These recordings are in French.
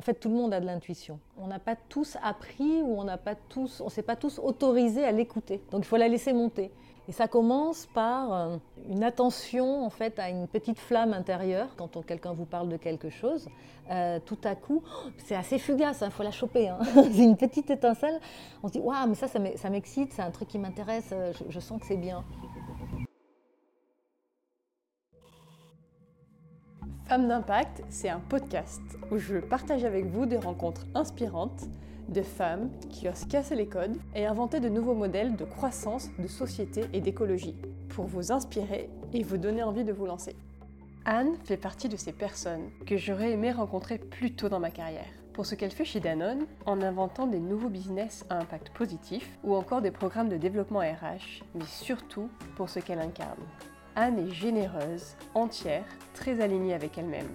En fait, tout le monde a de l'intuition. On n'a pas tous appris ou on n'a pas tous, on s'est pas tous autorisés à l'écouter. Donc il faut la laisser monter. Et ça commence par euh, une attention en fait à une petite flamme intérieure quand quelqu'un vous parle de quelque chose. Euh, tout à coup, c'est assez fugace, il hein, faut la choper. Hein. c'est une petite étincelle. On se dit waouh, mais ça, ça m'excite, c'est un truc qui m'intéresse. Euh, je sens que c'est bien. Femme d'impact, c'est un podcast où je partage avec vous des rencontres inspirantes de femmes qui osent casser les codes et inventer de nouveaux modèles de croissance, de société et d'écologie pour vous inspirer et vous donner envie de vous lancer. Anne fait partie de ces personnes que j'aurais aimé rencontrer plus tôt dans ma carrière pour ce qu'elle fait chez Danone en inventant des nouveaux business à impact positif ou encore des programmes de développement RH, mais surtout pour ce qu'elle incarne. Anne est généreuse, entière, très alignée avec elle-même.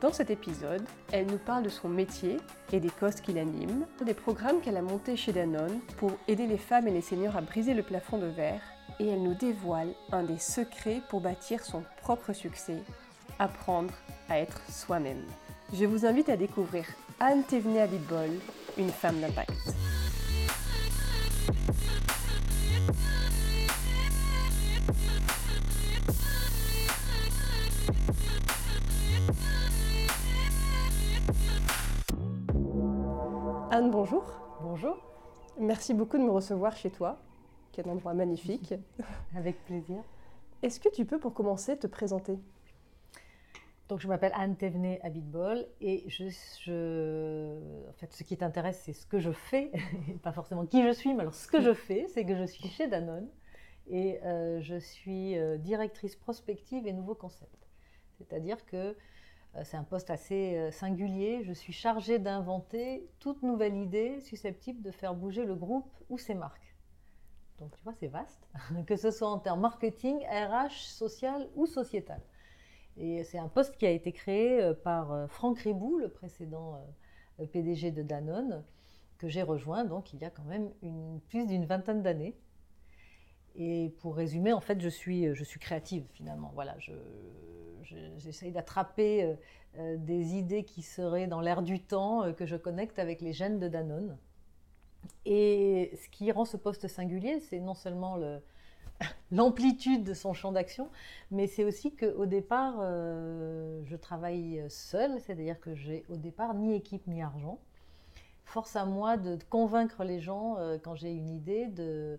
Dans cet épisode, elle nous parle de son métier et des causes qui l'animent, des programmes qu'elle a montés chez Danone pour aider les femmes et les seniors à briser le plafond de verre, et elle nous dévoile un des secrets pour bâtir son propre succès, apprendre à être soi-même. Je vous invite à découvrir Anne Thévenet Abitbol, une femme d'impact. Bonjour. Bonjour. Merci beaucoup de me recevoir chez toi, qui est un endroit magnifique. Avec plaisir. Est-ce que tu peux, pour commencer, te présenter? Donc, je m'appelle Anne Thévenet Abitbol et je, en fait, ce qui t'intéresse, c'est ce que je fais, pas forcément qui je suis, mais alors ce que je fais, c'est que je suis chez Danone et euh, je suis euh, directrice prospective et nouveaux concepts. C'est-à-dire que c'est un poste assez euh, singulier. Je suis chargée d'inventer toute nouvelle idée susceptible de faire bouger le groupe ou ses marques. Donc tu vois, c'est vaste, que ce soit en termes marketing, RH, social ou sociétal. Et c'est un poste qui a été créé euh, par Franck Ribou, le précédent PDG de Danone, que j'ai rejoint donc il y a quand même plus d'une vingtaine d'années. Et pour résumer, en fait, je suis, suis créative finalement. Voilà, je, j'essaye d'attraper euh, euh, des idées qui seraient dans l'air du temps, euh, que je connecte avec les gènes de Danone. Et ce qui rend ce poste singulier, c'est non seulement l'amplitude de son champ d'action, mais c'est aussi qu'au départ, je travaille seule, c'est-à-dire que j'ai au départ ni équipe ni argent. Force à moi de convaincre les gens quand j'ai une idée de euh,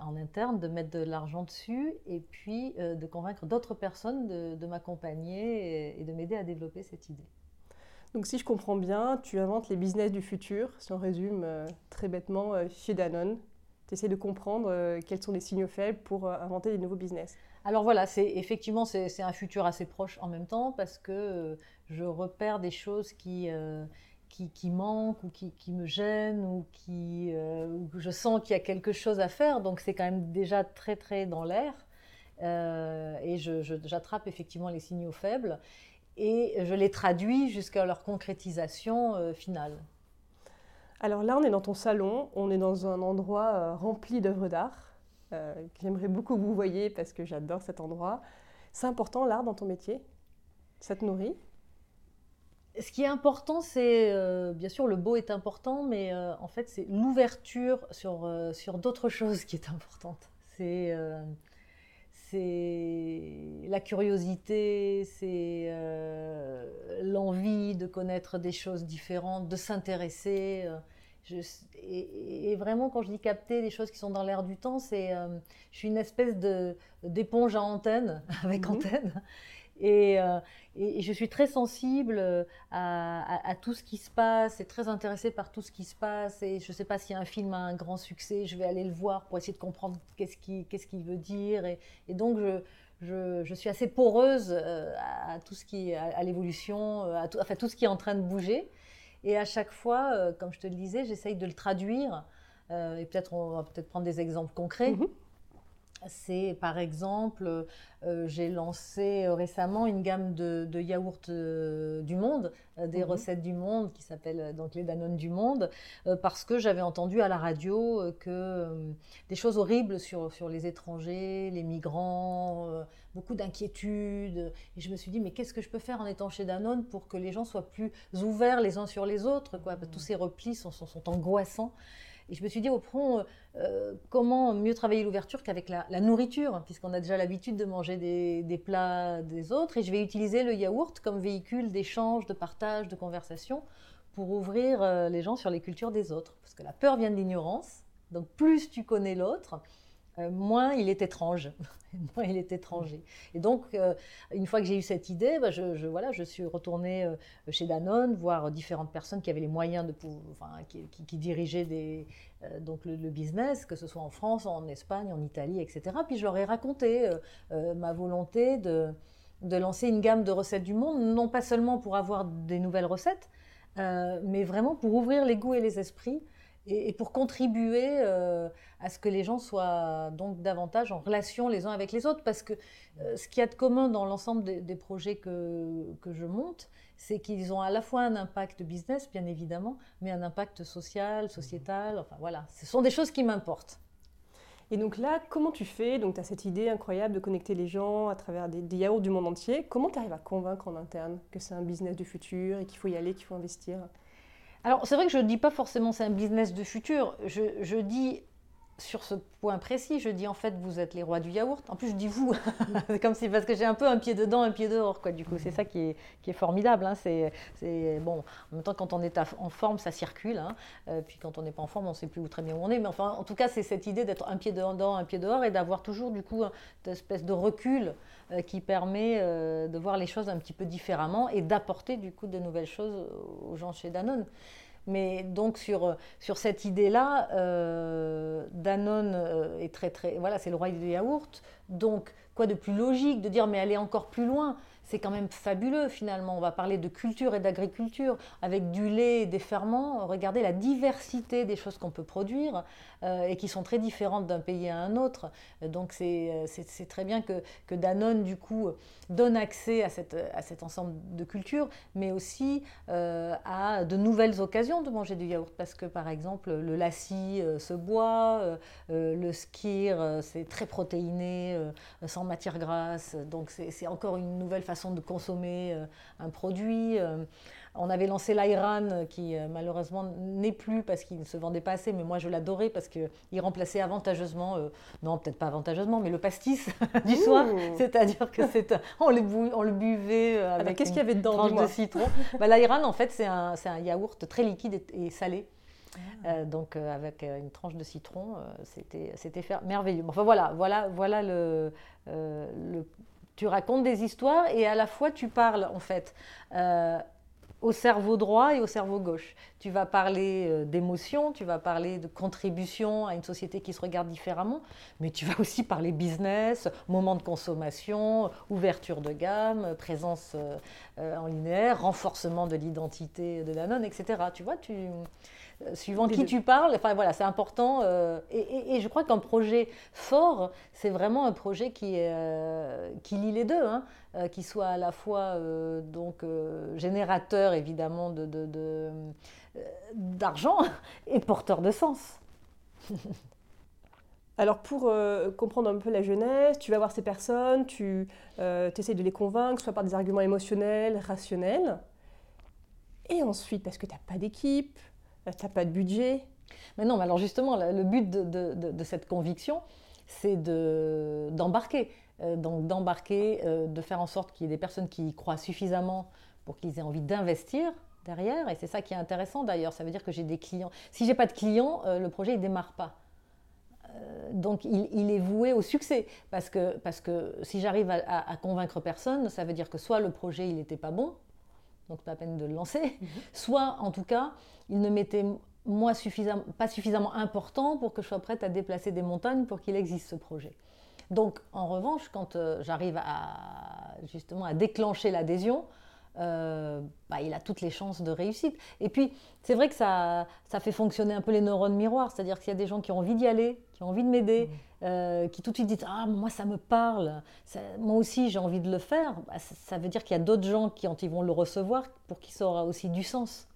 en interne, de mettre de l'argent dessus et puis euh, de convaincre d'autres personnes de, m'accompagner et, de m'aider à développer cette idée. Donc si je comprends bien, tu inventes les business du futur, si on résume euh, très bêtement chez Danone. Tu essaies de comprendre quels sont les signaux faibles pour inventer des nouveaux business. Alors voilà, c'est effectivement c'est un futur assez proche en même temps parce que je repère des choses qui qui, manque ou qui, me gêne ou qui euh, je sens qu'il y a quelque chose à faire. Donc c'est quand même déjà très très dans l'air. Euh, et j'attrape effectivement les signaux faibles et je les traduis jusqu'à leur concrétisation euh, finale. Alors là, on est dans ton salon, on est dans un endroit rempli d'œuvres d'art j'aimerais beaucoup que vous voyez parce que j'adore cet endroit. C'est important l'art dans ton métier? Ça te nourrit? Ce qui est important, c'est euh, bien sûr le beau est important, mais euh, en fait c'est l'ouverture sur, euh, sur d'autres choses qui est importante. C'est la curiosité, c'est l'envie de connaître des choses différentes, de s'intéresser. Et, vraiment, quand je dis capter des choses qui sont dans l'air du temps, c'est je suis une espèce d'éponge à antenne avec mhm. antenne. Et, et, je suis très sensible euh, à, tout ce qui se passe et très intéressée par tout ce qui se passe. Et je ne sais pas si un film a un grand succès, je vais aller le voir pour essayer de comprendre qu'est-ce qu'il ce qu'il veut dire. Et, donc, je, je, suis assez poreuse euh, à, tout ce qui, à, l'évolution, euh, à tout, enfin, tout ce qui est en train de bouger. Et à chaque fois, comme je te le disais, j'essaye de le traduire. et peut-être on va peut-être prendre des exemples concrets. Mm-hmm. C'est par exemple, euh, j'ai lancé euh, récemment une gamme de, yaourts euh, du monde, des mhm. recettes du monde qui s'appellent donc les Danone du monde, parce que j'avais entendu à la radio que des choses horribles sur, sur les étrangers, les migrants, beaucoup d'inquiétudes. Et je me suis dit, mais qu'est-ce que je peux faire en étant chez Danone pour que les gens soient plus ouverts les uns sur les autres quoi, Tous ces replis sont, sont, sont angoissants. Et je me suis dit, au fond, euh, euh, comment mieux travailler l'ouverture qu'avec la, nourriture, puisqu'on a déjà l'habitude de manger des, plats des autres. Et je vais utiliser le yaourt comme véhicule d'échange, de partage, de conversation, pour ouvrir euh, les gens sur les cultures des autres. Parce que la peur vient de l'ignorance. Donc plus tu connais l'autre, euh, moins il est étrange, moins il est étranger. Et donc, euh, une fois que j'ai eu cette idée, bah, je, voilà, je suis retournée euh, chez Danone, voir différentes personnes qui avaient les moyens de enfin, qui, dirigeaient des, donc le, business, que ce soit en France, en Espagne, en Italie, etc. Puis je leur ai raconté ma volonté de, de lancer une gamme de recettes du monde, non pas seulement pour avoir des nouvelles recettes, mais vraiment pour ouvrir les goûts et les esprits et, pour contribuer euh, à ce que les gens soient donc davantage en relation les uns avec les autres. Parce que euh, ce qu'il y a de commun dans l'ensemble des, projets que, que, je monte, c'est qu'ils ont à la fois un impact business, bien évidemment, mais un impact social, sociétal. Enfin voilà, ce sont des choses qui m'importent. Et donc là, comment tu fais? Donc tu as cette idée incroyable de connecter les gens à travers des, des yaourts du monde entier. Comment tu arrives à convaincre en interne que c'est un business du futur et qu'il faut y aller, qu'il faut investir? Alors, c'est vrai que je ne dis pas forcément c'est un business de futur. Je, dis sur ce point précis, je dis en fait vous êtes les rois du yaourt. En plus je dis vous, comme si parce que j'ai un peu un pied dedans, un pied dehors quoi. Du coup c'est ça qui est, qui est formidable. Hein. C'est, bon en même temps quand on est en forme ça circule. Hein. Euh, puis quand on n'est pas en forme on ne sait plus où très bien où on est. Mais enfin en tout cas c'est cette idée d'être un pied dedans, un pied dehors et d'avoir toujours du coup une espèce de recul euh, qui permet euh, de voir les choses un petit peu différemment et d'apporter du coup de nouvelles choses aux gens chez Danone. Mais donc sur, sur cette idée-là, euh, Danone est très très voilà c'est le roi du yaourt. Donc quoi de plus logique de dire mais aller encore plus loin? C'est quand même fabuleux finalement. On va parler de culture et d'agriculture avec du lait et des ferments. Regardez la diversité des choses qu'on peut produire euh, et qui sont très différentes d'un pays à un autre. Donc c'est euh, très bien que, que, Danone du coup donne accès à, cette, à cet ensemble de cultures, mais aussi euh, à de nouvelles occasions de manger du yaourt parce que par exemple le lassi se boit, le skir c'est très protéiné, sans matière grasse. Donc c'est encore une nouvelle façon de consommer euh, un produit. Euh, on avait lancé l'Airan qui euh, malheureusement n'est plus parce qu'il ne se vendait pas assez, mais moi je l'adorais parce qu'il remplaçait avantageusement, non peut-être pas avantageusement, mais le pastis du soir. C'est-à-dire que c'est on, le on le buvait avec qu'est-ce qu'il y avait dedans tranche de citron. bah, L'Airan en fait c'est un, un, yaourt très liquide et, salé. Ah. donc avec une tranche de citron, c'était c'était merveilleux. Enfin voilà, voilà, voilà le, le tu racontes des histoires et à la fois tu parles en fait euh, au cerveau droit et au cerveau gauche. Tu vas parler euh, d'émotion, tu vas parler de contribution à une société qui se regarde différemment, mais tu vas aussi parler business, moment de consommation, ouverture de gamme, présence euh, en linéaire, renforcement de l'identité de la nonne, etc. Tu vois, tu euh, suivant qui tu parles. Enfin voilà, c'est important. Euh, et, je crois qu'un projet fort, c'est vraiment un projet qui, euh, qui lie les deux, hein, qui soit à la fois donc générateur évidemment de, d'argent et porteur de sens. Alors pour comprendre un peu la jeunesse, tu vas voir ces personnes, tu essaies de les convaincre, soit par des arguments émotionnels, rationnels. Et ensuite, parce que tu n'as pas d'équipe, tu n'as pas de budget. Mais non, mais alors justement, le but de, cette conviction, c'est d'embarquer. Euh, donc d'embarquer, euh, de faire en sorte qu'il y ait des personnes qui y croient suffisamment pour qu'ils aient envie d'investir derrière. Et c'est ça qui est intéressant d'ailleurs. Ça veut dire que j'ai des clients. Si j'ai pas de clients, euh, le projet ne démarre pas. donc il, est voué au succès. Parce que, parce que si j'arrive à, à, convaincre personne, ça veut dire que soit le projet il n'était pas bon, donc pas peine de le lancer, mhm. soit en tout cas, il ne m'était moi pas suffisamment important pour que je sois prête à déplacer des montagnes pour qu'il existe ce projet. Donc en revanche, quand euh, j'arrive à justement à déclencher l'adhésion, euh, bah, il a toutes les chances de réussite. Et puis, c'est vrai que ça, ça fait fonctionner un peu les neurones miroirs, c'est-à-dire qu'il y a des gens qui ont envie d'y aller, qui ont envie de m'aider, mmh. euh, qui tout de suite disent Ah, moi, ça me parle, moi aussi, j'ai envie de le faire. Bah, ça, veut dire qu'il y a d'autres gens qui, quand ils vont le recevoir, pour qui ça aura aussi du sens.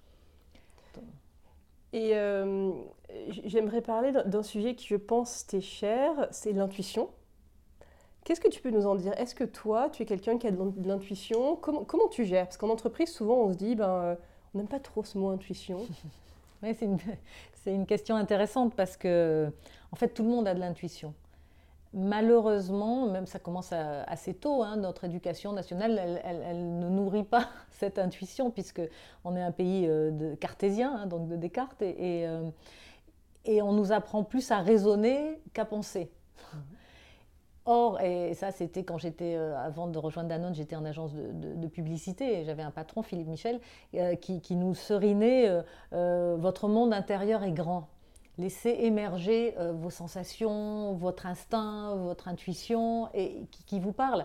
Et euh, j'aimerais parler d'un sujet qui, je pense, t'est cher, c'est l'intuition. Qu'est-ce que tu peux nous en dire? Est-ce que toi, tu es quelqu'un qui a de l'intuition? Comment, comment, tu gères? Parce qu'en entreprise, souvent, on se dit, ben, euh, on n'aime pas trop ce mot intuition. oui, c'est une, une, question intéressante parce que, en fait, tout le monde a de l'intuition. Malheureusement, même ça commence assez tôt, hein, notre éducation nationale, elle, ne nourrit pas cette intuition puisque on est un pays euh, de cartésien, hein, donc de Descartes, et, et, euh, et, on nous apprend plus à raisonner qu'à penser. Or, et ça c'était quand j'étais, euh, avant de rejoindre Danone, j'étais en agence de, publicité et j'avais un patron, Philippe Michel, euh, qui, nous serinait euh, Votre monde intérieur est grand. Laissez émerger vos sensations, votre instinct, votre intuition et qui, vous parle.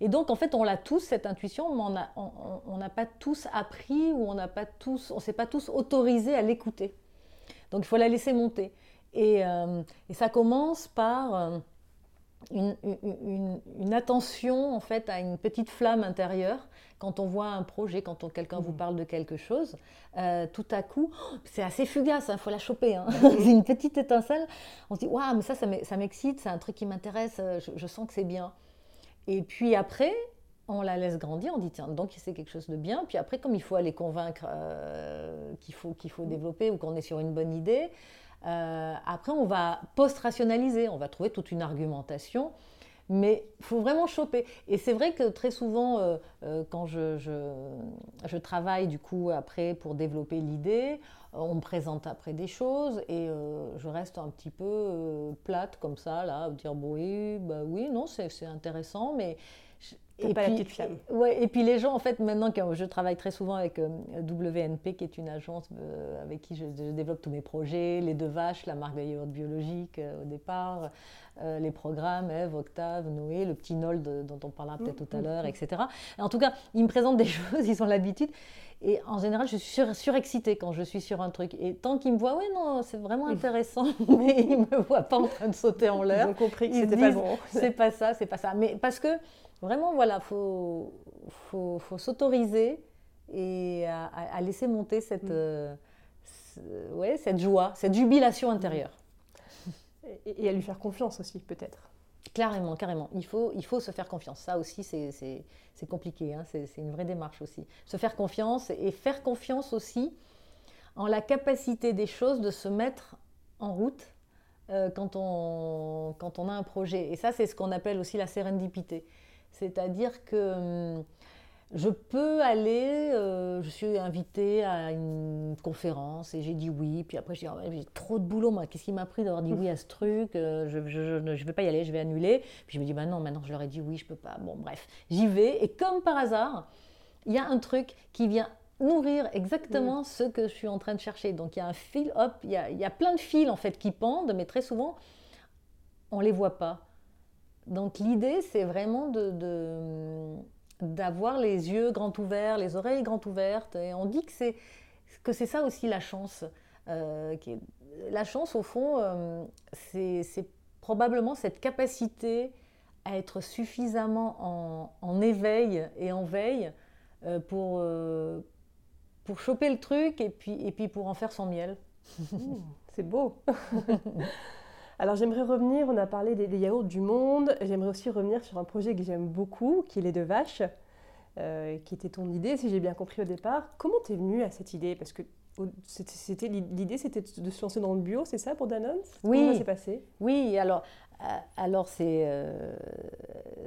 Et donc, en fait, on l'a tous, cette intuition, mais on n'a pas tous appris ou on n'a s'est pas tous autorisés à l'écouter. Donc, il faut la laisser monter. Et ça commence par une, attention en fait à une petite flamme intérieure quand on voit un projet, quand quelqu'un vous mmh. parle de quelque chose, euh, tout à coup, c'est assez fugace, il hein, faut la choper. Hein. c'est une petite étincelle. On se dit, waouh, mais ça, ça m'excite, c'est un truc qui m'intéresse, euh, je, sens que c'est bien. Et puis après, on la laisse grandir, on dit, tiens, donc c'est quelque chose de bien. Puis après, comme il faut aller convaincre euh, qu'il faut, qu'il faut mmh. développer ou qu'on est sur une bonne idée, euh, après, on va post-rationaliser, on va trouver toute une argumentation, mais il faut vraiment choper. Et c'est vrai que très souvent, euh, euh, quand je, je, travaille du coup après pour développer l'idée, on me présente après des choses et je reste un petit peu plate comme ça, là, dire bon, oui, bah oui, non, c'est intéressant, mais et pas puis, la Ouais, et puis les gens, en fait, maintenant que je travaille très souvent avec euh, WNP, qui est une agence euh, avec qui je, développe tous mes projets, les deux vaches, la marque de yaourt biologique euh, au départ, les programmes, Eve, Octave, Noé, le petit Nold dont on parlera peut-être tout à mmh, l'heure, mmh. etc. en tout cas, ils me présentent des choses, ils ont l'habitude. Et en général, je suis surexcitée quand je suis sur un truc. Et tant qu'ils me voient, oui, non, c'est vraiment intéressant, mais ils ne me voient pas en train de sauter en l'air. Ils ont compris que c'était pas bon. C'est pas ça, c'est pas ça. Mais parce que Vraiment, voilà, il faut, faut, faut s'autoriser et à, laisser monter cette, mm. euh, ouais, cette joie, cette jubilation intérieure. Et, à lui faire confiance aussi, peut-être. Carrément, carrément. Il faut, il faut se faire confiance. Ça aussi, c'est compliqué. Hein. C'est une vraie démarche aussi. Se faire confiance et faire confiance aussi en la capacité des choses de se mettre en route euh, quand, on, quand on a un projet. Et ça, c'est ce qu'on appelle aussi la sérendipité. C'est-à-dire que hum, je peux aller, euh, je suis invitée à une conférence et j'ai dit oui, puis après je dis oh, j'ai trop de boulot, moi, qu'est-ce qui m'a pris d'avoir dit oui à ce truc, euh, je ne vais pas y aller, je vais annuler. Puis je me dis bah non, maintenant je leur ai dit oui, je peux pas. Bon, bref, j'y vais et comme par hasard, il y a un truc qui vient nourrir exactement mm. ce que je suis en train de chercher. Donc il y a un fil, hop, il y a, y a plein de fils en fait qui pendent, mais très souvent on les voit pas. Donc l'idée, c'est vraiment de, d'avoir les yeux grands ouverts, les oreilles grandes ouvertes. Et on dit que c'est, que c'est ça aussi la chance. Euh, qui la chance, au fond, euh, c'est, probablement cette capacité à être suffisamment en, éveil et en veille euh, pour, pour choper le truc et puis, et puis pour en faire son miel. Mmh, c'est beau Alors j'aimerais revenir, on a parlé des, yaourts du monde, j'aimerais aussi revenir sur un projet que j'aime beaucoup, qui est les deux vaches, euh, qui était ton idée, si j'ai bien compris au départ. Comment t'es venue à cette idée? Parce que c'était l'idée, c'était de se lancer dans le bio, c'est ça pour Danone? Oui. Comment ça s'est passé? Oui, alors, euh, alors euh,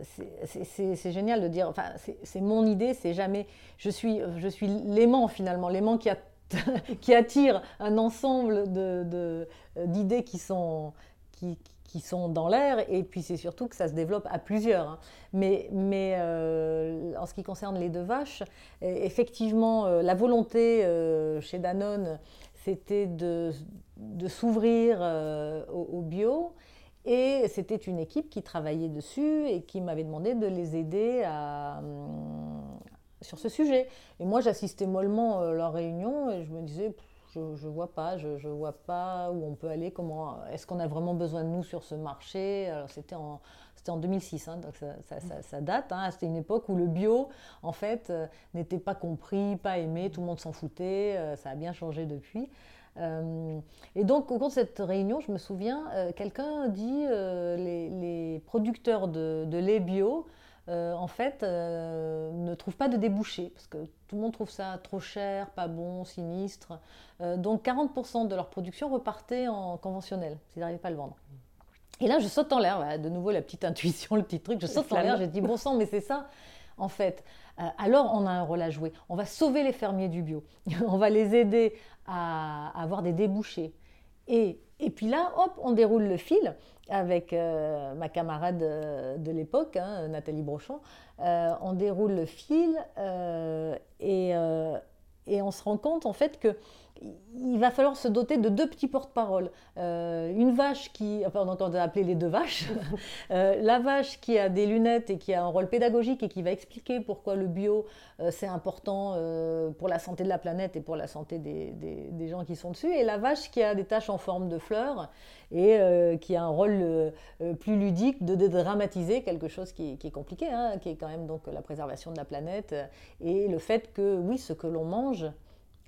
c'est c'est génial de dire, enfin, c'est mon idée, c'est jamais, je suis, je suis l'aimant finalement, l'aimant qui, a, qui attire un ensemble d'idées de, qui sont qui, sont dans l'air, et puis c'est surtout que ça se développe à plusieurs. Hein. Mais, mais euh, en ce qui concerne les deux vaches, e, effectivement, euh, la volonté euh, chez Danone, c'était de, s'ouvrir au, bio. Et c'était une équipe qui travaillait dessus et qui m'avait demandé de les aider à, sur ce sujet. Et moi, j'assistais mollement à leur réunion et je me disais, je ne vois pas, je vois pas où on peut aller, comment, est-ce qu'on a vraiment besoin de nous sur ce marché? C'était en, c'était en 2006, hein, donc ça, date. Hein. c'était une époque où le bio, en fait, n'était pas compris, pas aimé, tout le monde s'en foutait. ça a bien changé depuis. Euh, et donc, au cours de cette réunion, je me souviens, euh, quelqu'un dit euh, les, producteurs de lait bio, en fait, ne trouvent pas de débouchés, parce que tout le monde trouve ça trop cher, pas bon, sinistre. donc, 40% de leur production repartait en conventionnel, s'ils n'arrivaient pas à le vendre. Et là, je saute en l'air, de nouveau la petite intuition, le petit truc, je saute en l'air, j'ai dit, bon sang, mais c'est ça, en fait. alors, on a un rôle à jouer. On va sauver les fermiers du bio. on va les aider à, avoir des débouchés. Et, et, puis là, hop, on déroule le fil avec euh, ma camarade euh, de l'époque, hein, Nathalie Brochon. Euh, on déroule le fil et, et, on se rend compte en fait que il va falloir se doter de deux petits porte-paroles. Euh, une vache qui, enfin on entend appeler les deux vaches, euh, la vache qui a des lunettes et qui a un rôle pédagogique et qui va expliquer pourquoi le bio euh, c'est important pour la santé de la planète et pour la santé des, des, gens qui sont dessus, et la vache qui a des taches en forme de fleurs et qui a un rôle plus ludique de dédramatiser quelque chose qui, qui est compliqué, hein, qui est quand même donc la préservation de la planète et le fait que oui, ce que l'on mange,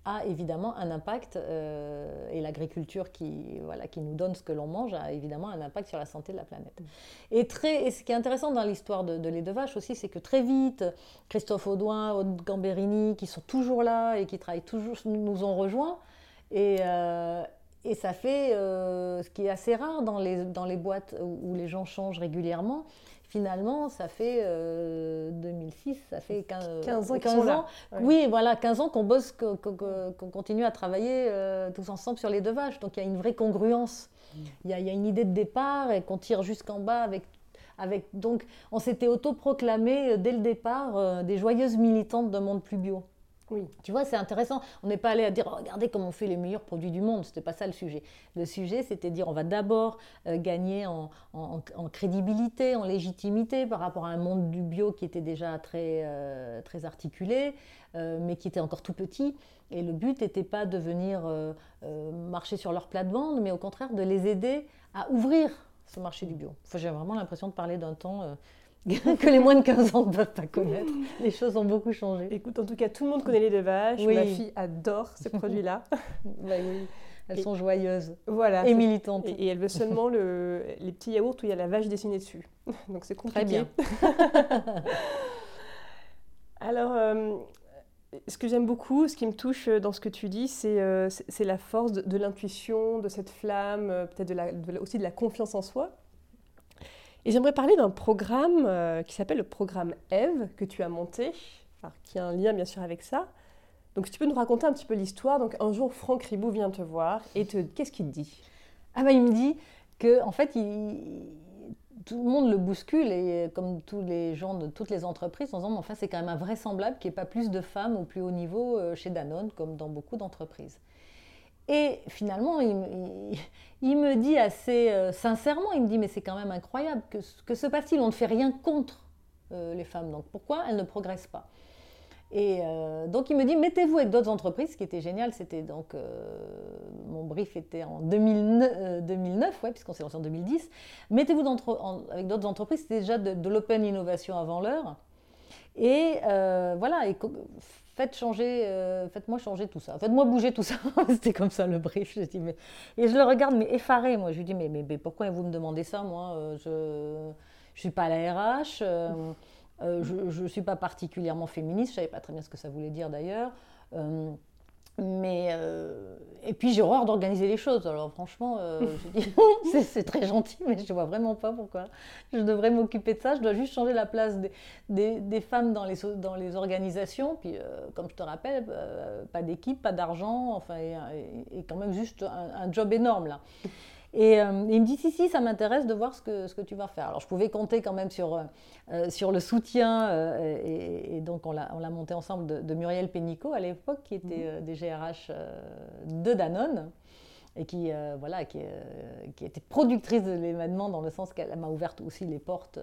a évidemment un impact, euh, et l'agriculture qui, voilà, qui nous donne ce que l'on mange a évidemment un impact sur la santé de la planète. Et, très, et ce qui est intéressant dans l'histoire de, de lait de vache aussi, c'est que très vite, Christophe Audouin, Aude Gamberini, qui sont toujours là et qui travaillent toujours, nous ont rejoints. Et, euh, et ça fait euh, ce qui est assez rare dans les, dans les boîtes où les gens changent régulièrement, finalement, ça fait 2006, euh, ça fait 15, ans. 15 ans. Oui, voilà, 15 ans qu'on bosse, qu'on continue à travailler euh, tous ensemble sur les deux vaches. Donc il y a une vraie congruence. Mm. Il y, a, une idée de départ et qu'on tire jusqu'en bas avec. Avec, donc, on s'était autoproclamé euh, dès le départ des joyeuses militantes d'un monde plus bio. Tu vois, c'est intéressant. On n'est pas allé à dire regardez comment on fait les meilleurs produits du monde. C'était pas ça le sujet. Le sujet, c'était dire on va d'abord euh, gagner en, crédibilité, en légitimité par rapport à un monde du bio qui était déjà très, euh, très articulé, euh, mais qui était encore tout petit. Et le but n'était pas de venir marcher sur leur plate-bande, mais au contraire de les aider à ouvrir ce marché du bio. Enfin, J'ai vraiment l'impression de parler d'un temps que les moins de 15 ans ne peuvent pas connaître. Les choses ont beaucoup changé. Écoute, en tout cas, tout le monde connaît les deux vaches. Ma fille adore ces produits-là. Bah oui. Elles sont joyeuses voilà, et militantes. Et, elle veut seulement le, les petits yaourts où il y a la vache dessinée dessus. Donc c'est compliqué. Très bien. Alors, euh, ce que j'aime beaucoup, ce qui me touche dans ce que tu dis, c'est euh, la force de, l'intuition, de cette flamme, euh, peut-être de aussi de la confiance en soi. Et j'aimerais parler d'un programme euh, qui s'appelle le programme Eve que tu as monté, qui a un lien bien sûr avec ça. Donc si tu peux nous raconter un petit peu l'histoire. Donc un jour, Franck Ribou vient te voir et te... qu'est-ce qu'il te dit? Ah ben il me dit que en fait, tout le monde le bouscule et comme tous les gens de toutes les entreprises, en disant enfin c'est quand même invraisemblable qu'il n'y ait pas plus de femmes au plus haut niveau euh, chez Danone comme dans beaucoup d'entreprises. Et finalement, il, me dit assez euh, sincèrement, il me dit, mais c'est quand même incroyable, que, que se passe-t-il? On ne fait rien contre euh, les femmes, donc pourquoi elles ne progressent pas? Et euh, donc il me dit mettez-vous avec d'autres entreprises, ce qui était génial, c'était donc mon brief était en 2009, 2009 ouais, puisqu'on s'est lancé en 2010. Mettez-vous avec d'autres entreprises, c'était déjà de, de l'open innovation avant l'heure. Et voilà, et faites changer, euh, faites-moi changer tout ça, faites-moi bouger tout ça. C'était comme ça le brief. Je dis, mais... Et je le regarde, mais effaré, moi. Je lui dis, mais, mais, pourquoi vous me demandez ça, moi euh, Je ne suis pas à la RH, euh, je ne suis pas particulièrement féministe, je ne savais pas très bien ce que ça voulait dire d'ailleurs. Mais euh, et puis j'ai horreur d'organiser les choses. Alors franchement, euh, c'est très gentil, mais je ne vois vraiment pas pourquoi je devrais m'occuper de ça. Je dois juste changer la place des, des, femmes dans les, dans les organisations. Puis euh, comme je te rappelle, pas d'équipe, pas d'argent, enfin, et, quand même juste un, un job énorme là. Et euh, il me dit si, si, ça m'intéresse de voir ce que, ce que tu vas faire. Alors je pouvais compter quand même sur, euh, euh, sur le soutien, et, donc on l'a monté ensemble de, Muriel Pénicaud à l'époque, qui était mhm. des GRH de Danone. et qui, voilà, qui, qui, était productrice de l'événement dans le sens qu'elle m'a ouvert aussi les portes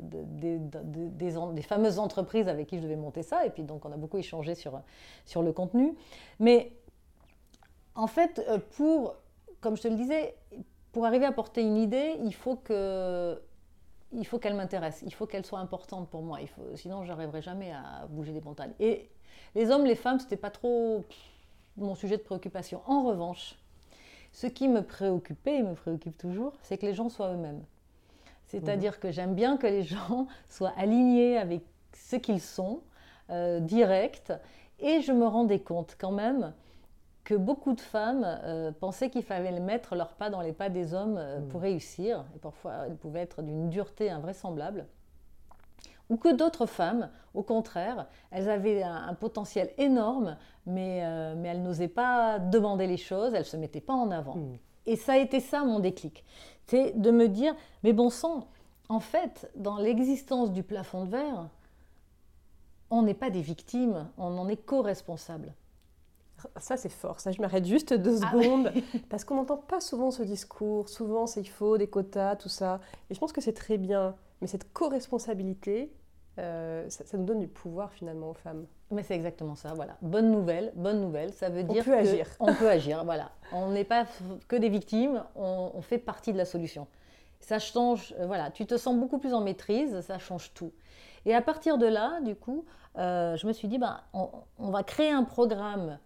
des, des, fameuses entreprises avec qui je devais monter ça. Et puis donc on a beaucoup échangé sur, sur le contenu. Mais en fait, pour, comme je te le disais, pour arriver à porter une idée, il faut que il faut qu'elle m'intéresse, il faut qu'elle soit importante pour moi. Il faut, sinon, j'arriverai jamais à bouger des montagnes. Et les hommes, les femmes, c'était pas trop mon sujet de préoccupation. En revanche, ce qui me préoccupait et me préoccupe toujours, c'est que les gens soient eux-mêmes. C'est-à-dire mhm. que j'aime bien que les gens soient alignés avec ce qu'ils sont, euh, directs, et je me rendais compte quand même que beaucoup de femmes euh, pensaient qu'il fallait mettre leurs pas dans les pas des hommes euh, pour mm. réussir, et parfois elles pouvaient être d'une dureté invraisemblable, ou que d'autres femmes, au contraire, elles avaient un, potentiel énorme, mais, euh, mais elles n'osaient pas demander les choses, elles ne se mettaient pas en avant. Mm. Et ça a été ça mon déclic, c'est de me dire, mais bon sang, en fait, dans l'existence du plafond de verre, on n'est pas des victimes, on en est co-responsable. Ça, c'est fort. Ça, je m'arrête juste deux ah secondes. parce qu'on n'entend pas souvent ce discours. Souvent, c'est il faut des quotas, tout ça. Et je pense que c'est très bien. Mais cette co-responsabilité, euh, ça, nous donne du pouvoir finalement aux femmes. Mais c'est exactement ça, voilà. Bonne nouvelle, bonne nouvelle. Ça veut dire on peut agir. On peut agir, voilà. On n'est pas que des victimes, on, fait partie de la solution. Ça change, euh, voilà. Tu te sens beaucoup plus en maîtrise, ça change tout. Et à partir de là, du coup, euh, je me suis dit, ben, on, va créer un programme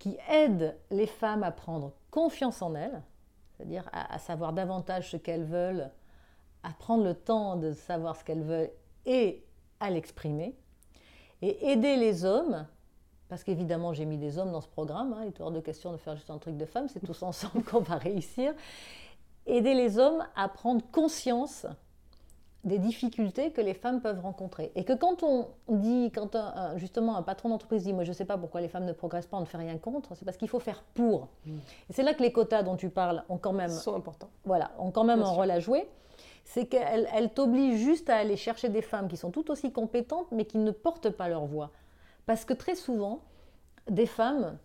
qui aide les femmes à prendre confiance en elles, c'est-à-dire à, savoir davantage ce qu'elles veulent, à prendre le temps de savoir ce qu'elles veulent et à l'exprimer, et aider les hommes, parce qu'évidemment j'ai mis des hommes dans ce programme, il est hors de question de faire juste un truc de femmes, c'est tous ensemble qu'on va réussir, aider les hommes à prendre conscience des difficultés que les femmes peuvent rencontrer. Et que quand on dit, quand justement un patron d'entreprise dit, moi je ne sais pas pourquoi les femmes ne progressent pas, on ne fait rien contre, c'est parce qu'il faut faire pour. Mm. Et c'est là que les quotas dont tu parles ont quand même, sont importants. Voilà, ont quand même un rôle à jouer. C'est qu'elles t'obligent juste à aller chercher des femmes qui sont tout aussi compétentes, mais qui ne portent pas leur voix. Parce que très souvent, des femmes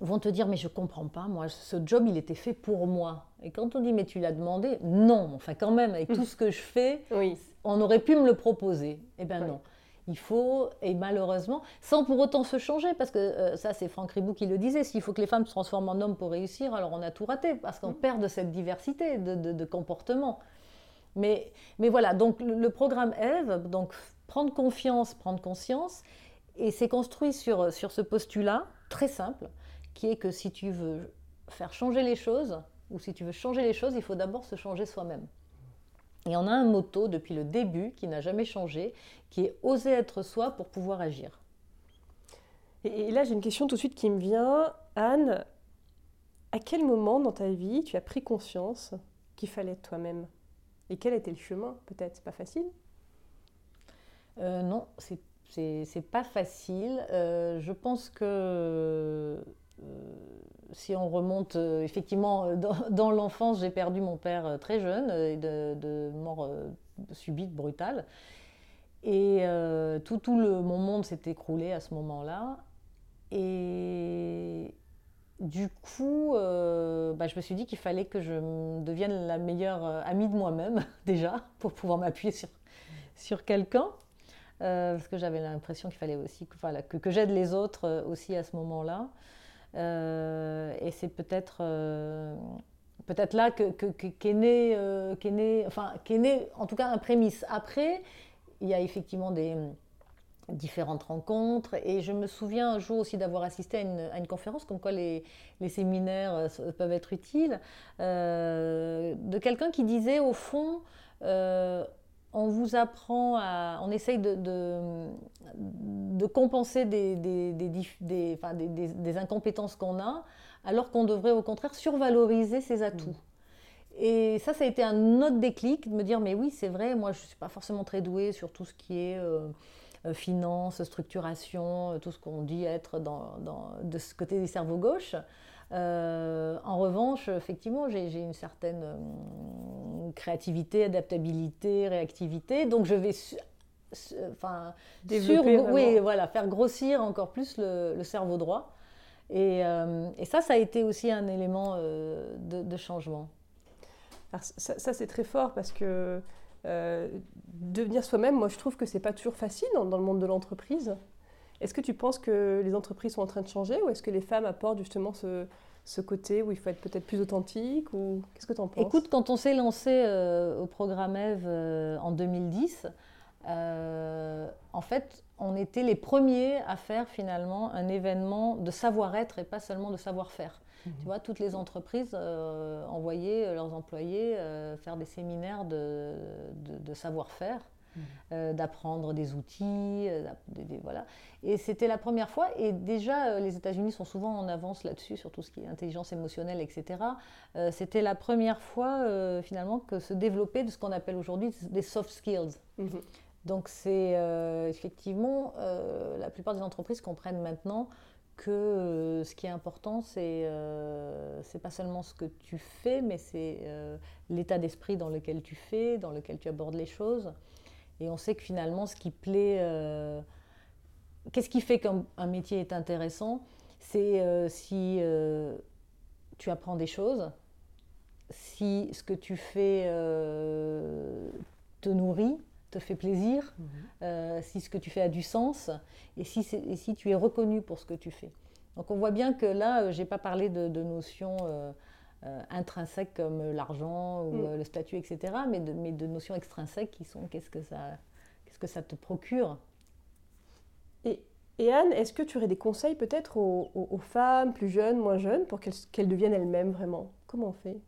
vont te dire mais je comprends pas moi ce job il était fait pour moi. Et quand on dit mais tu l'as demandé non enfin quand même avec tout ce que je fais on aurait pu me le proposer. Eh bien non. Il faut et malheureusement sans pour autant se changer parce que euh, ça c'est Franck Ribou qui le disait s'il faut que les femmes se transforment en hommes pour réussir alors on a tout raté parce qu'on mm. perd de cette diversité de, de, comportement. Mais, mais voilà donc le, programme Eve donc prendre confiance prendre conscience et c'est construit sur, sur ce postulat très simple qui est que si tu veux faire changer les choses, ou si tu veux changer les choses, il faut d'abord se changer soi-même. Et on a un motto depuis le début qui n'a jamais changé, qui est oser être soi pour pouvoir agir. Et là, j'ai une question tout de suite qui me vient. Anne, à quel moment dans ta vie tu as pris conscience qu'il fallait être toi-même? Et quel était le chemin? Peut-être, c'est pas facile? Euh, Non, c'est pas facile. Euh, je pense que euh, si on remonte, euh, effectivement, euh, dans, l'enfance, j'ai perdu mon père très jeune, de, mort subite, brutale. Et tout, tout le, mon monde s'est écroulé à ce moment-là. Et du coup, bah, je me suis dit qu'il fallait que je devienne la meilleure amie de moi-même, déjà, pour pouvoir m'appuyer sur, sur quelqu'un. parce que j'avais l'impression qu'il fallait aussi que j'aide les autres aussi à ce moment-là. Euh, et c'est peut-être euh, peut-être là que, qu'est né, euh, né, enfin, qu'est né, en tout cas, un prémisse. Après, il y a effectivement des différentes rencontres. Et je me souviens un jour aussi d'avoir assisté à une, conférence comme quoi les, les séminaires peuvent être utiles, de quelqu'un qui disait au fond, on vous apprend à. On essaye de, de, compenser des, des, des, enfin, des incompétences qu'on a, alors qu'on devrait au contraire survaloriser ses atouts. Mm. Et ça, ça a été un autre déclic de me dire mais oui, c'est vrai, moi je ne suis pas forcément très douée sur tout ce qui est. Euh, euh, finance, structuration, euh, tout ce qu'on dit être dans, dans, de ce côté du cerveau gauche. Euh, en revanche, effectivement, j'ai une certaine euh, créativité, adaptabilité, réactivité. Donc, je vais enfin, oui, voilà, faire grossir encore plus le, cerveau droit. Et, et, ça, ça a été aussi un élément de, changement. ça, c'est très fort parce que devenir soi-même, moi je trouve que c'est pas toujours facile dans, dans le monde de l'entreprise. Est-ce que tu penses que les entreprises sont en train de changer ou est-ce que les femmes apportent justement ce, ce côté où il faut être peut-être plus authentique ou qu'est-ce que tu en penses? Écoute, quand on s'est lancé euh, au programme EVE euh, en 2010, euh, en fait, on était les premiers à faire finalement un événement de savoir-être et pas seulement de savoir-faire. Mhm. Tu vois, toutes les entreprises envoyaient leurs employés faire des séminaires de, de savoir-faire. Euh, d'apprendre des outils, euh, voilà. Et c'était la première fois, et déjà euh, les États-Unis sont souvent en avance là-dessus, sur tout ce qui est intelligence émotionnelle, etc. c'était la première fois finalement que se développait de ce qu'on appelle aujourd'hui des soft skills. Mhm. Donc c'est effectivement, la plupart des entreprises comprennent maintenant que ce qui est important, c'est c'est pas seulement ce que tu fais, mais c'est l'état d'esprit dans lequel tu fais, dans lequel tu abordes les choses. Et on sait que finalement, ce qui plaît, euh, qu'est-ce qui fait qu'un métier est intéressant? C'est euh, si euh, tu apprends des choses, si ce que tu fais te nourrit, te fait plaisir, mhm. si ce que tu fais a du sens, et si, et si, tu es reconnu pour ce que tu fais. Donc on voit bien que là, je n'ai pas parlé de, de notions euh, intrinsèques comme l'argent ou mm. euh, le statut, etc., mais de, mais de notions extrinsèques qui sont qu'est-ce que ça, qu'est-ce que ça te procure? Et, et Anne, est-ce que tu aurais des conseils peut-être aux, femmes plus jeunes, moins jeunes, pour qu'elles, deviennent elles-mêmes vraiment? Comment on fait?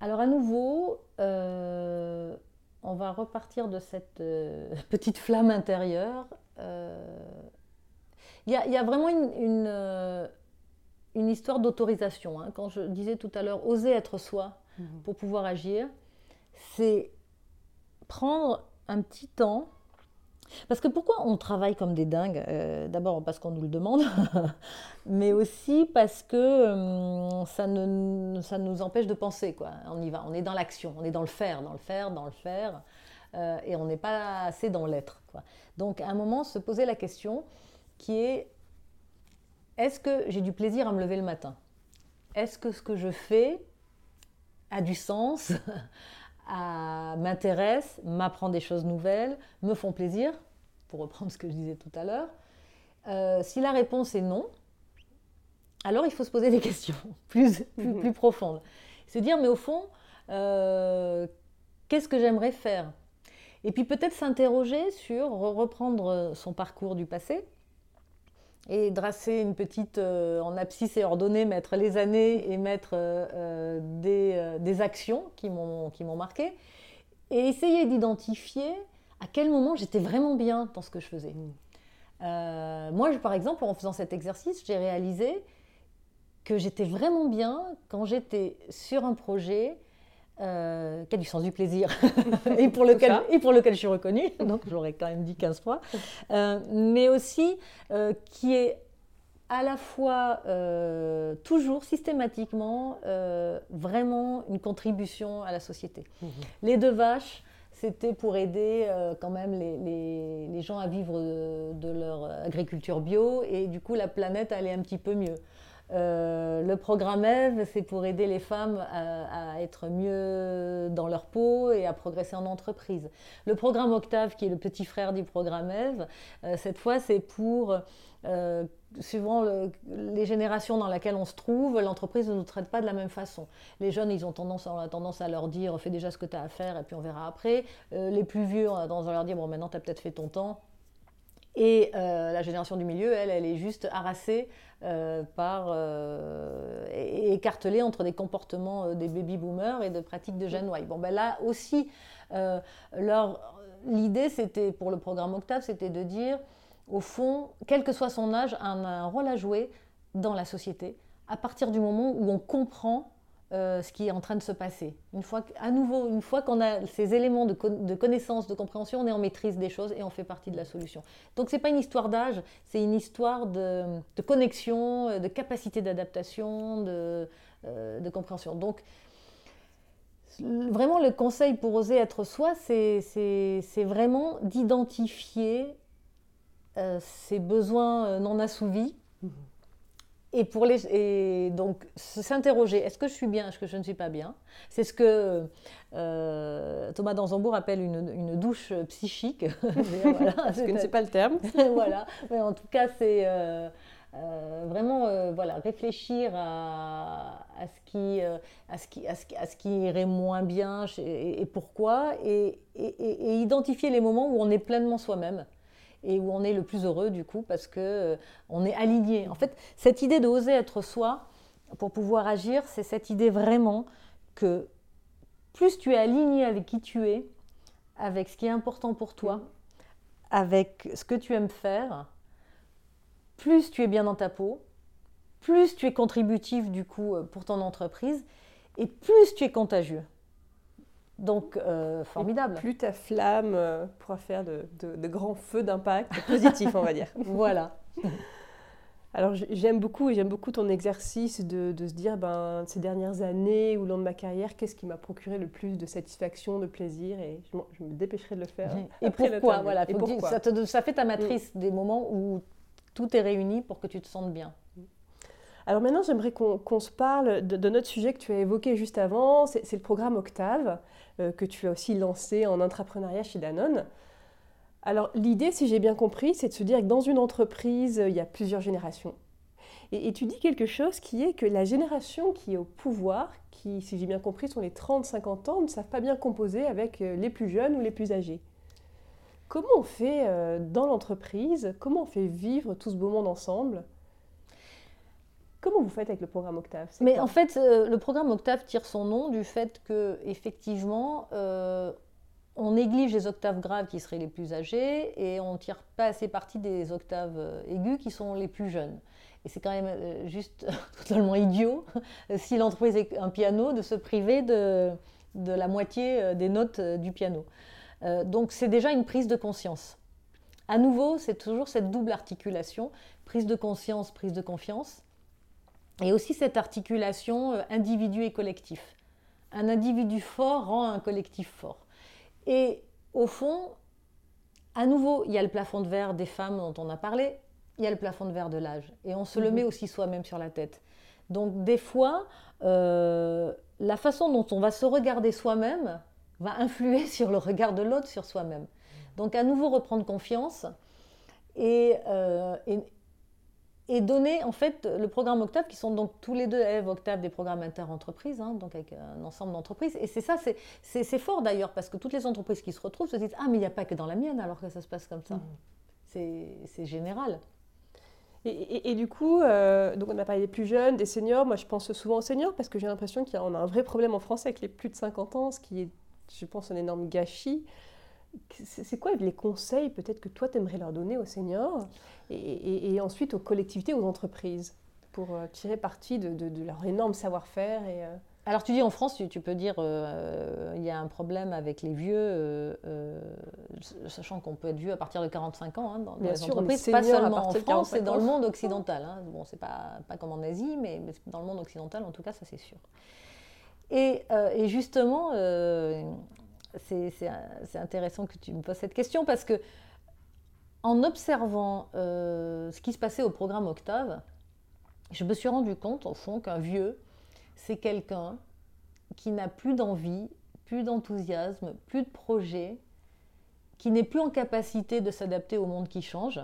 Alors à nouveau, euh, on va repartir de cette petite flamme intérieure. Il y, y, a vraiment une, une une histoire d'autorisation. Hein. Quand je disais tout à l'heure, oser être soi mhm. pour pouvoir agir, c'est prendre un petit temps. Parce que pourquoi on travaille comme des dingues euh, D'abord parce qu'on nous le demande, mais aussi parce que hum, ça, ne, ça nous empêche de penser. Quoi. On y va, on est dans l'action, on est dans le faire, dans le faire, dans le faire, euh, et on n'est pas assez dans l'être. Donc à un moment, se poser la question qui est est-ce que j'ai du plaisir à me lever le matin? Est-ce que ce que je fais a du sens, m'intéresse, m'apprend des choses nouvelles, me font plaisir, pour reprendre ce que je disais tout à l'heure? Euh, Si la réponse est non, alors il faut se poser des questions plus, profondes. Se dire, mais au fond, euh, qu'est-ce que j'aimerais faire? Et puis peut-être s'interroger sur reprendre son parcours du passé et dresser une petite euh, en abscisse et ordonnée, mettre les années et mettre euh, euh, des, des, actions qui m'ont marqué, et essayer d'identifier à quel moment j'étais vraiment bien dans ce que je faisais. moi, par exemple, en faisant cet exercice, j'ai réalisé que j'étais vraiment bien quand j'étais sur un projet euh, qui a du sens du plaisir et, pour lequel, et pour lequel je suis reconnue, donc je l'aurais quand même dit 15 fois, euh, mais aussi euh, qui est à la fois toujours systématiquement vraiment une contribution à la société. Mmh les deux vaches, c'était pour aider quand même les, les, les, gens à vivre de, de, leur agriculture bio. Et du coup la planète allait un petit peu mieux. Euh, le programme EVE, c'est pour aider les femmes à, être mieux dans leur peau et à progresser en entreprise. Le programme Octave, qui est le petit frère du programme EVE, euh, cette fois, c'est pour, euh, suivant les générations dans lesquelles on se trouve, l'entreprise ne nous traite pas de la même façon. Les jeunes, ils ont tendance, on a tendance à leur dire, fais déjà ce que tu as à faire et puis on verra après. les plus vieux, on a tendance à leur dire, bon, maintenant, tu as peut-être fait ton temps et euh, la génération du milieu, elle, elle est juste harassée euh, par euh, et écartelée entre des comportements des baby boomers et de pratiques de Y. Bon, ben là aussi, l'idée, c'était pour le programme Octave, c'était de dire, au fond, quel que soit son âge, un, un rôle à jouer dans la société à partir du moment où on comprend euh, ce qui est en train de se passer. Une fois, à nouveau, une fois qu'on a ces éléments de, connaissance, de compréhension, on est en maîtrise des choses et on fait partie de la solution. Donc ce n'est pas une histoire d'âge, c'est une histoire de, connexion, euh, de capacité d'adaptation, de, euh, compréhension. Donc vraiment le conseil pour oser être soi, c'est vraiment d'identifier ses besoins non assouvis. Et, pour les, et donc s'interroger, est-ce que je suis bien, est-ce que je ne suis pas bien? C'est ce que euh, Thomas Danzambourg appelle une, une douche psychique. voilà, Parce que ne pas le terme. voilà, mais en tout cas c'est euh, euh, vraiment voilà, réfléchir à, à, ce qui, à, ce qui, à, ce, à, ce qui, irait moins bien et, et pourquoi, et, et, identifier les moments où on est pleinement soi-même et où on est le plus heureux du coup parce que euh, on est aligné. En fait, cette idée de oser être soi pour pouvoir agir, c'est cette idée vraiment que plus tu es aligné avec qui tu es, avec ce qui est important pour toi, avec ce que tu aimes faire, plus tu es bien dans ta peau, plus tu es contributif du coup euh, pour ton entreprise et plus tu es contagieux. Donc, euh, formidable. plus ta flamme euh, pourra faire de, grands feux d'impact positifs, on va dire. voilà. Alors, j'aime beaucoup, j'aime beaucoup ton exercice de, se dire, ben, ces dernières années ou long de ma carrière, qu'est-ce qui m'a procuré le plus de satisfaction, de plaisir Et je, me dépêcherai de le faire. Et pourquoi Voilà. Et pourquoi ça, ça, fait ta matrice mm. des moments où tout est réuni pour que tu te sentes bien. Alors maintenant, j'aimerais qu'on se parle de, notre sujet que tu as évoqué juste avant, c'est le programme Octave. Euh, que tu as aussi lancé en entrepreneuriat chez Danone. Alors l'idée, si j'ai bien compris, c'est de se dire que dans une entreprise, il y a plusieurs générations. Et, tu dis quelque chose qui est que la génération qui est au pouvoir, qui, si j'ai bien compris, sont les 30-50 ans, ne savent pas bien composer avec euh, les plus jeunes ou les plus âgés. Comment on fait euh, dans l'entreprise Comment on fait vivre tout ce beau monde ensemble Comment vous faites avec le programme Octave? Mais en fait, euh, le programme Octave tire son nom du fait que effectivement, euh, on néglige les octaves graves qui seraient les plus âgés et on ne tire pas assez parti des octaves euh, aiguës qui sont les plus jeunes. Et c'est quand même juste totalement idiot, si l'entreprise est un piano, de se priver de, de la moitié des notes du piano. donc c'est déjà une prise de conscience. À nouveau, c'est toujours cette double articulation, prise de conscience, prise de confiance. Et aussi cette articulation euh, individu et collectif. Un individu fort rend un collectif fort. Et au fond, à nouveau, il y a le plafond de verre des femmes dont on a parlé, il y a le plafond de verre de l'âge. Et on se le mhm. met aussi soi-même sur la tête. Donc des fois, euh, la façon dont on va se regarder soi-même va influer sur le regard de l'autre sur soi-même. Donc à nouveau reprendre confiance et, euh, et, et donner en fait le programme Octave, qui sont donc tous les deux Eve Octave des programmes inter-entreprises, hein, donc avec un ensemble d'entreprises. Et c'est ça, c'est fort d'ailleurs, parce que toutes les entreprises qui se retrouvent se disent Ah, mais il n'y a pas que dans la mienne alors que ça se passe comme ça. Mmh. C'est général. Et, du coup, euh, donc on a parlé des plus jeunes, des seniors. Moi, je pense souvent aux seniors parce que j'ai l'impression qu'on a, a un vrai problème en France avec les plus de 50 ans, ce qui est, je pense, un énorme gâchis. C'est quoi les conseils peut-être que toi, tu aimerais leur donner aux seniors et, ensuite aux collectivités, aux entreprises pour euh, tirer parti de, leur énorme savoir-faire et, euh, Alors tu dis en France, tu, peux dire euh, il y a un problème avec les vieux, sachant qu'on peut être vieux à partir de 45 ans hein, dans, les entreprises, pas seulement en France, c'est dans le monde occidental. Hein. Bon, c'est pas, pas comme en Asie, mais, dans le monde occidental, en tout cas, ça c'est sûr. Et, et justement, c'est intéressant que tu me poses cette question parce que en observant euh, ce qui se passait au programme Octave, je me suis rendu compte au fond qu'un vieux, c'est quelqu'un qui n'a plus d'envie, plus d'enthousiasme, plus de projet, qui n'est plus en capacité de s'adapter au monde qui change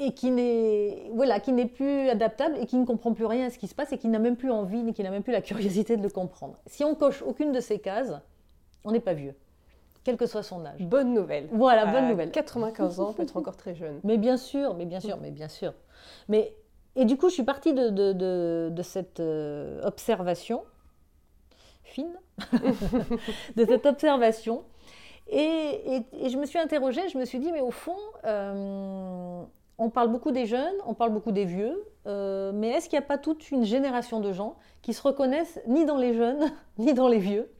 et qui n'est voilà, qui n'est plus adaptable et qui ne comprend plus rien à ce qui se passe et qui n'a même plus envie ni qui n'a même plus la curiosité de le comprendre. Si on coche aucune de ces cases, on n'est pas vieux, quel que soit son âge. Bonne nouvelle. Voilà, bonne nouvelle. 95 ans, peut être encore très jeune. Mais bien sûr, mais bien sûr, mais bien sûr. Mais et du coup, je suis partie de, de, de, cette euh, observation fine, de cette observation. Et, et, je me suis interrogée, je me suis dit, mais au fond, euh, on parle beaucoup des jeunes, on parle beaucoup des vieux, euh, mais est-ce qu'il n'y a pas toute une génération de gens qui se reconnaissent ni dans les jeunes, ni dans les vieux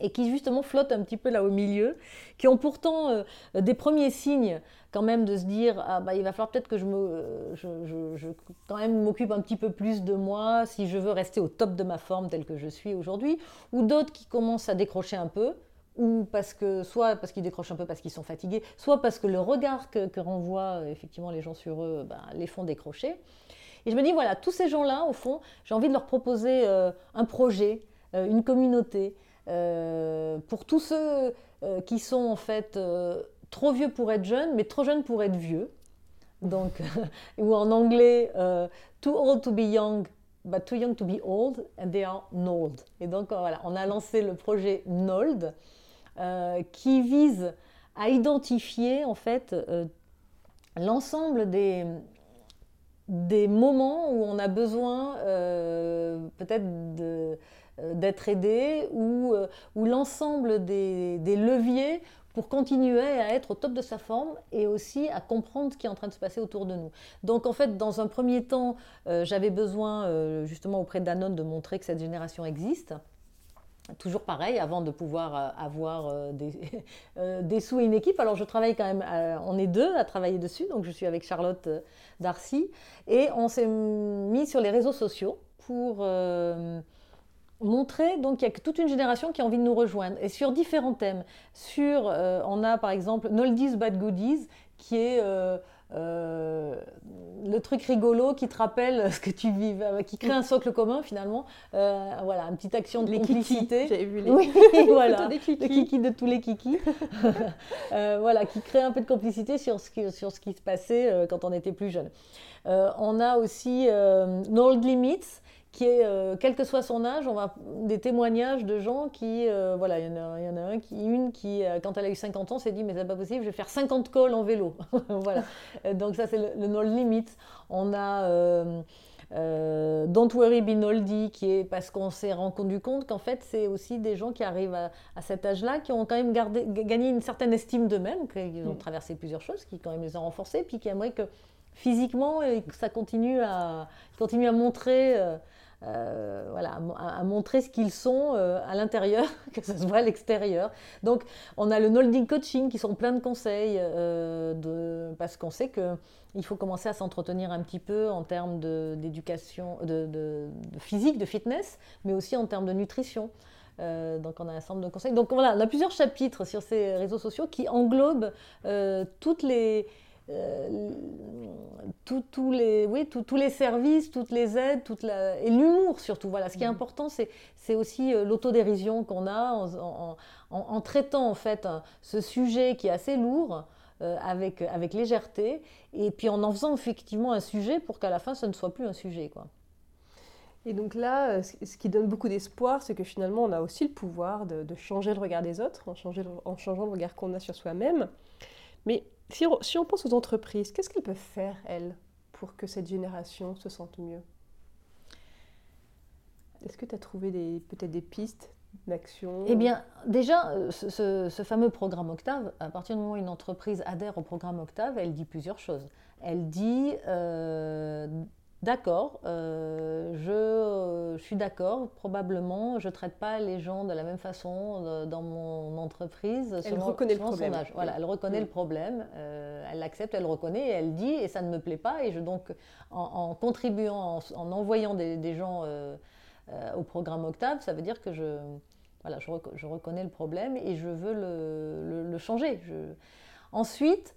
et qui justement flottent un petit peu là au milieu, qui ont pourtant euh, des premiers signes quand même de se dire ah bah il va falloir peut-être que je me je, quand même m'occupe un petit peu plus de moi si je veux rester au top de ma forme telle que je suis aujourd'hui, ou d'autres qui commencent à décrocher un peu, ou parce que soit parce qu'ils décrochent un peu parce qu'ils sont fatigués, soit parce que le regard que, renvoient effectivement les gens sur eux ben, les font décrocher. Et je me dis voilà, tous ces gens-là, au fond, j'ai envie de leur proposer un projet, une communauté, pour tous ceux qui sont en fait trop vieux pour être jeunes, mais trop jeunes pour être vieux. Donc, ou en anglais, too old to be young, but too young to be old, and they are NOLD. Et donc voilà, on a lancé le projet NOLD euh, qui vise à identifier en fait euh, l'ensemble des, des moments où on a besoin euh, peut-être d'être aidé ou, l'ensemble des, des, leviers pour continuer à être au top de sa forme et aussi à comprendre ce qui est en train de se passer autour de nous. Donc en fait, dans un premier temps, j'avais besoin justement auprès d'Anon de montrer que cette génération existe. Toujours pareil, avant de pouvoir euh, avoir des, des, sous et une équipe. Alors je travaille quand même, on est deux à travailler dessus, donc je suis avec Charlotte Darcy, et on s'est mis sur les réseaux sociaux pour montrer donc qu'il y a toute une génération qui a envie de nous rejoindre et sur différents thèmes. Sur, euh, on a par exemple Noldies Bad Goodies qui est euh, euh, le truc rigolo qui te rappelle ce que tu vis, qui crée un socle commun finalement. voilà, une petite action de complicité. J'avais vu les. Oui, voilà, le kiki de tous les kikis. voilà, qui crée un peu de complicité sur ce qui, sur ce qui se passait quand on était plus jeune. on a aussi Nold Limits qui est, euh, quel que soit son âge, on va des témoignages de gens qui, euh, voilà, il y, en a, un qui, une qui, euh, quand elle a eu 50 ans, s'est dit mais c'est pas possible, je vais faire 50 cols en vélo, voilà. Donc ça c'est le, no limit. On a Don't Worry Be Noldy, qui est parce qu'on s'est rendu compte qu'en fait c'est aussi des gens qui arrivent à, cet âge-là, qui ont quand même gardé, gagné une certaine estime d'eux-mêmes, qui ont mm. traversé plusieurs choses, qui quand même les ont renforcés, puis qui aimeraient que physiquement ça continue à, continue à montrer euh, voilà, à, montrer ce qu'ils sont euh, à l'intérieur, que ce soit à l'extérieur. Donc, on a le Nolding Coaching qui sont plein de conseils, euh, de, parce qu'on sait qu'il faut commencer à s'entretenir un petit peu en termes d'éducation, de, physique, de fitness, mais aussi en termes de nutrition. donc on a un ensemble de conseils. Donc voilà, on a plusieurs chapitres sur ces réseaux sociaux qui englobent toutes les, euh, tous les, oui, tous les services, toutes les aides, toute la, et l'humour surtout. Voilà, ce qui est mm. important, c'est, c'est aussi euh, l'autodérision qu'on a en, en, traitant en fait ce sujet qui est assez lourd. Euh, avec, avec légèreté, et puis en en faisant effectivement un sujet pour qu'à la fin, ce ne soit plus un sujet. Quoi. Et donc là, ce qui donne beaucoup d'espoir, c'est que finalement, on a aussi le pouvoir de, de changer le regard des autres, en, changer, en changeant le regard qu'on a sur soi-même. Mais si on, pense aux entreprises, qu'est-ce qu'elles peuvent faire, elles, pour que cette génération se sente mieux? Est-ce que tu as trouvé peut-être des pistes d'action? Eh bien, déjà, euh, ce, fameux programme Octave, à partir du moment où une entreprise adhère au programme Octave, elle dit plusieurs choses. Elle dit euh, D'accord, euh, je, je, suis d'accord, probablement, je ne traite pas les gens de la même façon euh, dans mon entreprise. Elle reconnaît le problème. Voilà, elle reconnaît le problème, euh, elle l'accepte, elle le reconnaît et elle dit, et ça ne me plaît pas, et je donc, en, contribuant, en, envoyant des, gens au programme Octave, ça veut dire que je, voilà, je, je reconnais le problème et je veux le, le, changer. Je... Ensuite,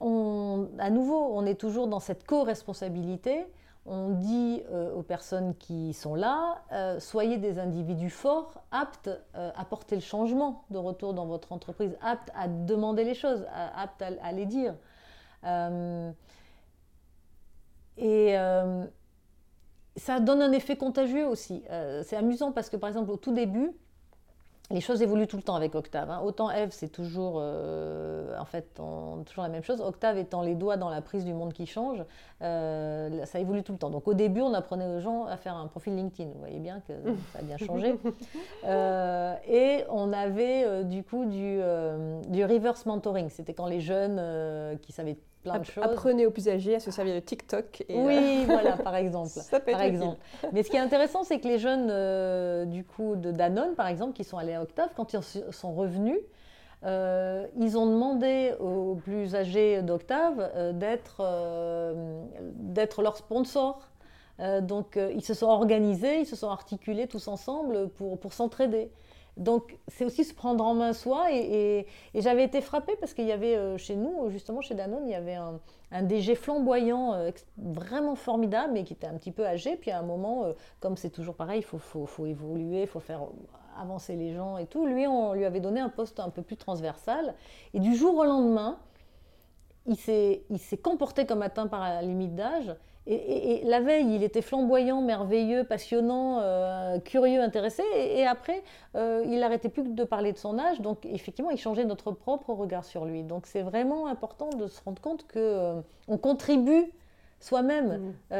à nouveau, on est toujours dans cette co-responsabilité. On dit euh, aux personnes qui sont là, euh, soyez des individus forts, aptes euh, à porter le changement de retour dans votre entreprise, aptes à demander les choses, aptes à, les dire. et ça donne un effet contagieux aussi. C'est amusant parce que par exemple au tout début, les choses évoluent tout le temps avec Octave. Hein. Autant Eve, c'est toujours, euh, en fait, toujours la même chose. Octave étant les doigts dans la prise du monde qui change, euh, ça évolue tout le temps. Donc au début, on apprenait aux gens à faire un profil LinkedIn. Vous voyez bien que ça a bien changé. Euh, et on avait du coup du, du reverse mentoring. C'était quand les jeunes qui savaient Apprenez aux plus âgés à se servir de TikTok. Et oui, euh, voilà, par exemple. par exemple. Mais ce qui est intéressant, c'est que les jeunes euh, du coup de Danone, par exemple, qui sont allés à Octave, quand ils sont revenus, euh, ils ont demandé aux plus âgés d'Octave d'être d'être leur sponsor. donc ils se sont organisés, ils se sont articulés tous ensemble pour, pour s'entraider. Donc c'est aussi se prendre en main soi. Et, j'avais été frappée parce qu'il y avait euh, chez nous, justement chez Danone, il y avait un, DG flamboyant, euh, vraiment formidable, mais qui était un petit peu âgé. Puis à un moment, euh, comme c'est toujours pareil, il faut, faut, faut, évoluer, il faut faire avancer les gens et tout. Lui, on lui avait donné un poste un peu plus transversal. Et du jour au lendemain, il s'est comporté comme atteint par la limite d'âge. Et, la veille, il était flamboyant, merveilleux, passionnant, euh, curieux, intéressé. Et, après, euh, il n'arrêtait plus de parler de son âge. Donc, effectivement, il changeait notre propre regard sur lui. Donc, c'est vraiment important de se rendre compte qu'on euh, on contribue soi-même mmh.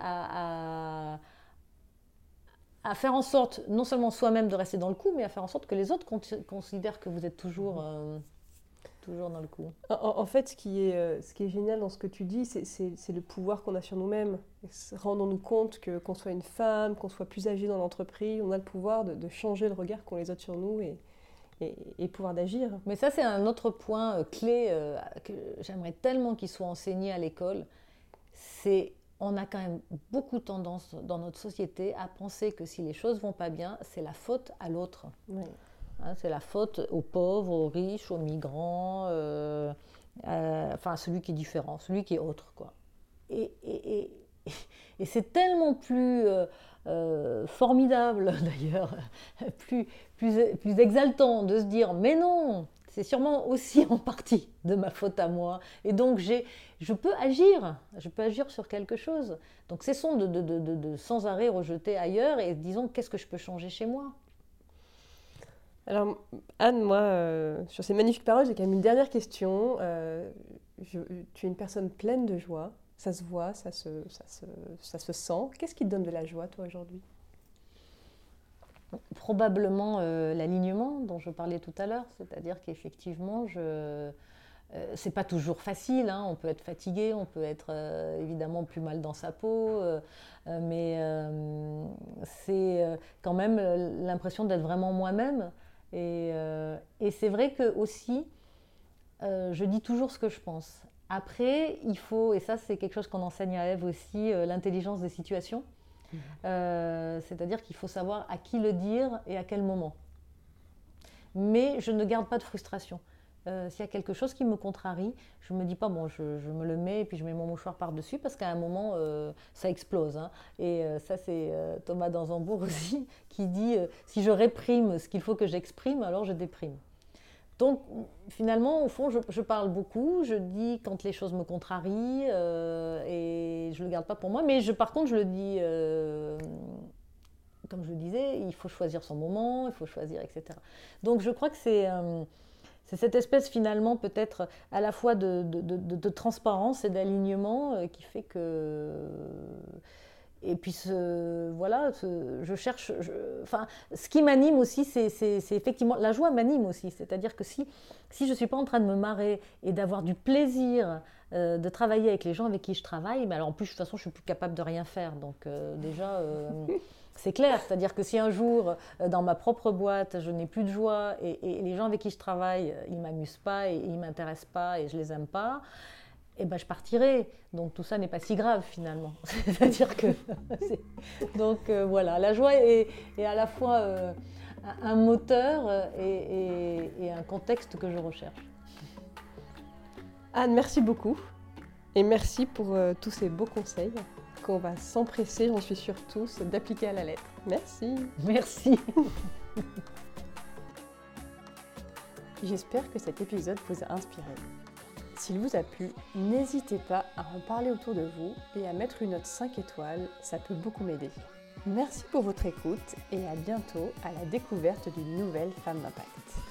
à, à, faire en sorte, non seulement soi-même de rester dans le coup, mais à faire en sorte que les autres considèrent que vous êtes toujours... Toujours dans le coup. En, fait, ce qui, est, euh, ce qui est génial dans ce que tu dis, c'est le pouvoir qu'on a sur nous-mêmes. Rendons-nous compte que qu'on soit une femme, qu'on soit plus âgé dans l'entreprise, on a le pouvoir de, changer le regard qu'on les autres sur nous et, et, pouvoir d'agir. Mais ça, c'est un autre point euh, clé euh, que j'aimerais tellement qu'il soit enseigné à l'école. C'est on a quand même beaucoup tendance dans notre société à penser que si les choses vont pas bien, c'est la faute à l'autre. Oui. Hein, c'est la faute aux pauvres, aux riches, aux migrants, euh, euh, enfin celui qui est différent, celui qui est autre. Quoi. Et, c'est tellement plus euh, formidable d'ailleurs, plus, plus, plus exaltant de se dire mais non, c'est sûrement aussi en partie de ma faute à moi. Et donc, je peux agir, je peux agir sur quelque chose. Donc, cessons de, sans arrêt rejeter ailleurs et disons qu'est-ce que je peux changer chez moi? Alors, Anne, moi, euh, sur ces magnifiques paroles, j'ai quand même une dernière question. Euh, tu es une personne pleine de joie. Ça se voit, ça se, sent. Qu'est-ce qui te donne de la joie, toi, aujourd'hui? Probablement euh, l'alignement dont je parlais tout à l'heure. C'est-à-dire qu'effectivement, je. c'est pas toujours facile, hein. on peut être fatigué, on peut être évidemment plus mal dans sa peau, mais c'est quand même l'impression d'être vraiment moi-même. Euh, et, c'est vrai que aussi, euh, je dis toujours ce que je pense. Après, il faut, et ça c'est quelque chose qu'on enseigne à Eve aussi, euh, l'intelligence des situations. Mmh. C'est-à-dire qu'il faut savoir à qui le dire et à quel moment. Mais je ne garde pas de frustration. S'il y a quelque chose qui me contrarie, je ne me dis pas, bon, je, me le mets et puis je mets mon mouchoir par-dessus parce qu'à un moment, ça explose. Hein. Et ça, c'est Thomas Danzambourg aussi qui dit, si je réprime ce qu'il faut que j'exprime, alors je déprime. Donc finalement, au fond, je, parle beaucoup, je dis quand les choses me contrarient et je ne le garde pas pour moi, mais je, par contre, je le dis comme je le disais, il faut choisir son moment, il faut choisir, etc. Donc je crois que c'est c'est cette espèce finalement peut-être à la fois de, transparence et d'alignement euh, qui fait que... Et puis voilà, je cherche... enfin, ce qui m'anime aussi, c'est effectivement... La joie m'anime aussi. C'est-à-dire que si, je ne suis pas en train de me marrer et d'avoir du plaisir euh, de travailler avec les gens avec qui je travaille, mais alors en plus, de toute façon, je suis plus capable de rien faire. Donc euh, déjà... C'est clair, c'est-à-dire que si un jour, euh, dans ma propre boîte, je n'ai plus de joie et, les gens avec qui je travaille, euh, ils ne m'amusent pas et ils ne m'intéressent pas et je ne les aime pas, eh ben, je partirai. Donc tout ça n'est pas si grave finalement. c'est-à-dire que... Donc euh, voilà, la joie est, à la fois un moteur et, et un contexte que je recherche. Anne, merci beaucoup. Et merci pour tous ces beaux conseils qu'on va s'empresser, j'en suis sûre tous, d'appliquer à la lettre. Merci. Merci. J'espère que cet épisode vous a inspiré. S'il vous a plu, n'hésitez pas à en parler autour de vous et à mettre une note 5 étoiles, ça peut beaucoup m'aider. Merci pour votre écoute et à bientôt à la découverte d'une nouvelle femme d'impact.